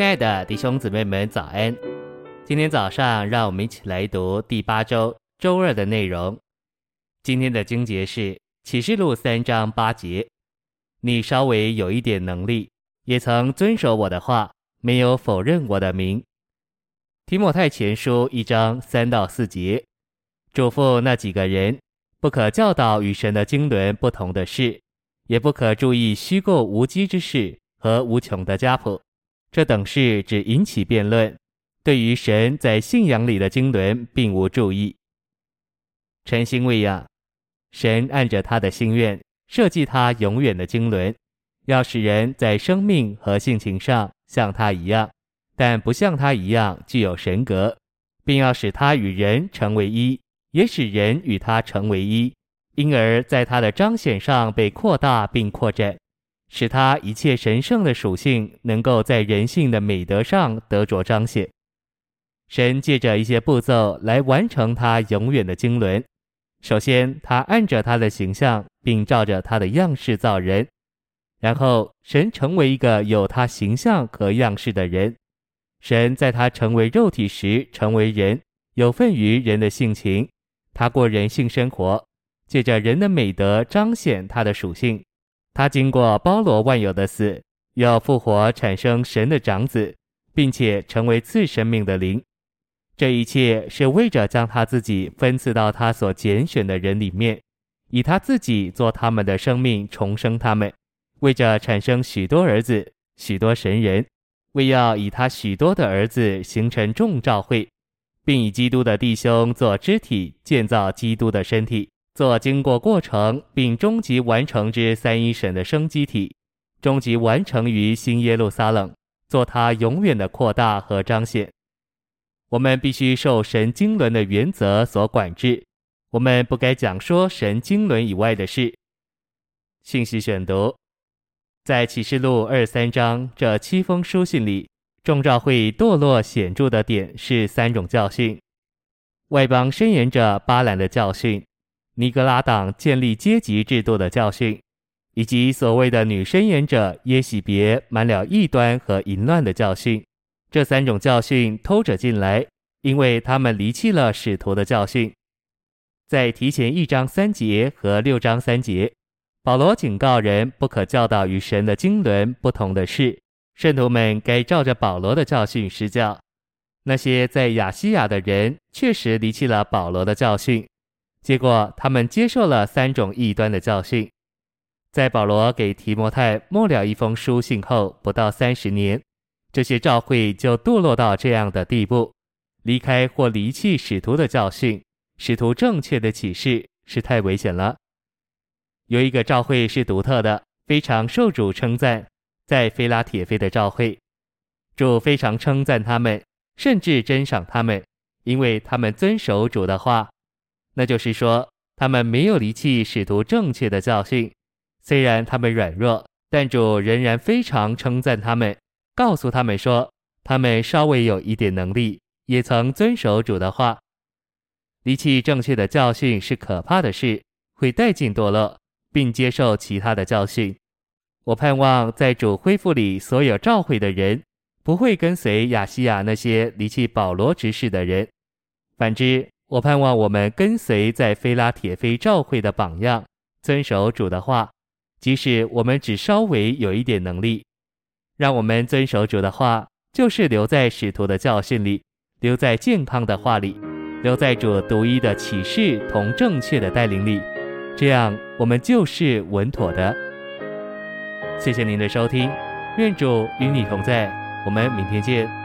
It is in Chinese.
亲爱的弟兄姊妹们，早安！今天早上，让我们一起来读第八周周二的内容。今天的经节是启示录三章八节：“你稍微有一点能力，也曾遵守我的话，没有否认我的名。”提摩太前书一章三到四节，嘱咐那几个人，不可教导与神的经纶不同的事，也不可注意虚构无稽之事和无穷的家谱。这等事只引起辩论，对于神在信仰里的经纶并无注意。诚心喂养，神按着他的心愿设计他永远的经纶，要使人在生命和性情上像他一样，但不像他一样具有神格，并要使他与人成为一，也使人与他成为一，因而在他的彰显上被扩大并扩展。使他一切神圣的属性能够在人性的美德上得着彰显。神借着一些步骤来完成他永远的经纶。首先，他按着他的形象，并照着他的样式造人；然后，神成为一个有他形象和样式的人。神在他成为肉体时成为人，有份于人的性情。他过人性生活，借着人的美德彰显他的属性。他经过包罗万有的死，要复活，产生神的长子，并且成为赐生命的灵。这一切是为着将他自己分赐到他所拣选的人里面，以他自己做他们的生命，重生他们，为着产生许多儿子、许多神人，为要以他许多的儿子形成众召会，并以基督的弟兄做肢体，建造基督的身体。做经过过程并终极完成之三一神的生机体，终极完成于新耶路撒冷，做它永远的扩大和彰显。我们必须受神经纶的原则所管制，我们不该讲说神经纶以外的事。信息选读，在启示录二三章这七封书信里，众召会堕落显著的点是三种教训：外邦申言者巴兰的教训。尼格拉党建立阶级制度的教训，以及所谓的女申言者耶洗别满了异端和淫乱的教训，这三种教训偷着进来，因为他们离弃了使徒的教训。在提前一章三节和六章三节，保罗警告人不可教导与神的经纶不同的事，圣徒们该照着保罗的教训施教。那些在亚细亚的人确实离弃了保罗的教训。结果，他们接受了三种异端的教训。在保罗给提摩太末了一封书信后，不到三十年，这些教会就堕落到这样的地步，离开或离弃使徒的教训，使徒正确的启示是太危险了。有一个教会是独特的，非常受主称赞，在非拉铁非的教会，主非常称赞他们，甚至珍赏他们，因为他们遵守主的话。那就是说，他们没有离弃使徒正确的教训，虽然他们软弱，但主仍然非常称赞他们，告诉他们说，他们稍微有一点能力，也曾遵守主的话。离弃正确的教训是可怕的事，会带进堕落，并接受其他的教训。我盼望在主恢复里，所有召会的人不会跟随亚细亚那些离弃保罗执事的人，反之。我盼望我们跟随在菲拉铁非召会的榜样，遵守主的话，即使我们只稍微有一点能力。让我们遵守主的话，就是留在使徒的教训里，留在健康的话里，留在主独一的启示同正确的带领里，这样我们就是稳妥的。谢谢您的收听，愿主与你同在，我们明天见。